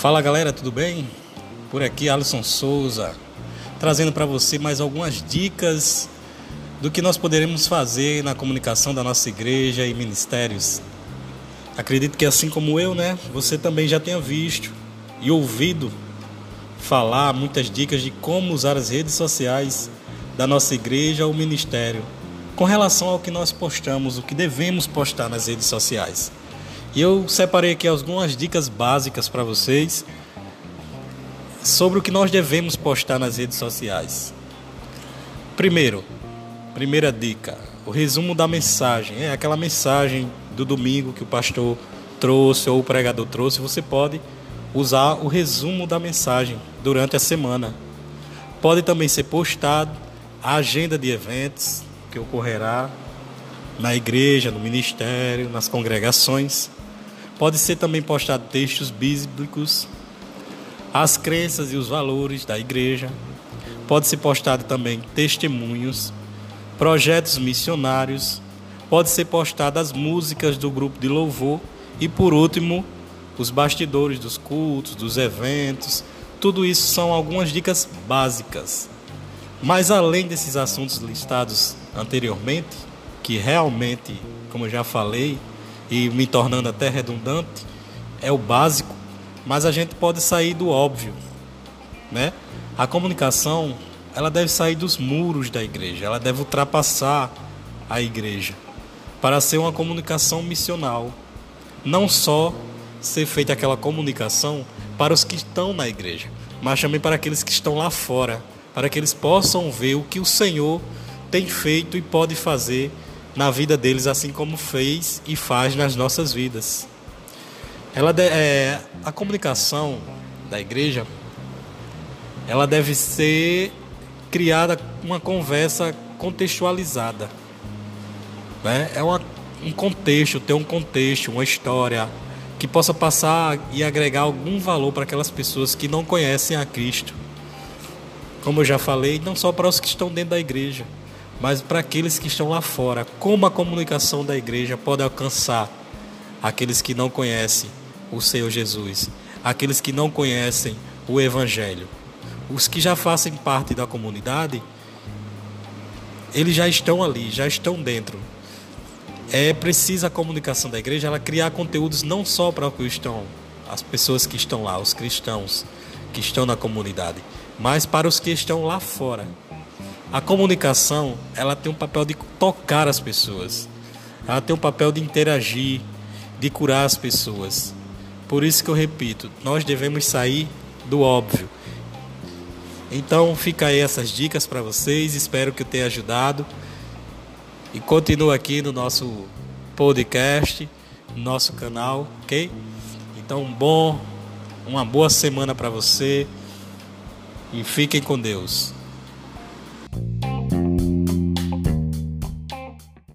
Fala galera, tudo bem? Por aqui Alisson Souza, trazendo para você mais algumas dicas do que nós poderemos fazer na comunicação da nossa igreja e ministérios. Acredito que assim como eu, né, você também já tenha visto e ouvido falar muitas dicas de como usar as redes sociais da nossa igreja ou ministério com relação ao que nós postamos, o que devemos postar nas redes sociais. E eu separei aqui algumas dicas básicas para vocês sobre o que nós devemos postar nas redes sociais. Primeiro, primeira dica, o resumo da mensagem. É aquela mensagem do domingo que o pastor trouxe ou o pregador trouxe, você pode usar o resumo da mensagem durante a semana. Pode também ser postado a agenda de eventos que ocorrerá na igreja, no ministério, nas congregações. Pode ser também postado textos bíblicos, as crenças e os valores da igreja. Pode ser postado também testemunhos, projetos missionários. Pode ser postado as músicas do grupo de louvor e por último, os bastidores dos cultos, dos eventos. Tudo isso são algumas dicas básicas. Mas além desses assuntos listados anteriormente, que realmente, como eu já falei, e me tornando até redundante, é o básico, mas a gente pode sair do óbvio, né? A comunicação, ela deve sair dos muros da igreja, ela deve ultrapassar a igreja para ser uma comunicação missional, não só ser feita aquela comunicação para os que estão na igreja, mas também para aqueles que estão lá fora, para que eles possam ver o que o Senhor tem feito e pode fazer na vida deles, assim como fez e faz nas nossas vidas. Ela é, a comunicação da igreja, ela deve ser criada uma conversa contextualizada. Né? É uma, um contexto, ter um contexto, uma história que possa passar e agregar algum valor para aquelas pessoas que não conhecem a Cristo. Como eu já falei, não só para os que estão dentro da igreja, mas para aqueles que estão lá fora, como a comunicação da igreja pode alcançar aqueles que não conhecem o Senhor Jesus, aqueles que não conhecem o Evangelho. Os que já fazem parte da comunidade, eles já estão ali, já estão dentro. É precisa a comunicação da igreja ela criar conteúdos não só para os estão, as pessoas que estão lá, os cristãos que estão na comunidade, mas para os que estão lá fora. A comunicação, ela tem um papel de tocar as pessoas. Ela tem um papel de interagir, de curar as pessoas. Por isso que eu repito, nós devemos sair do óbvio. Então fica aí essas dicas para vocês, espero que eu tenha ajudado. E continua aqui no nosso podcast, no nosso canal, ok? Então, um bom, uma boa semana para você e fiquem com Deus.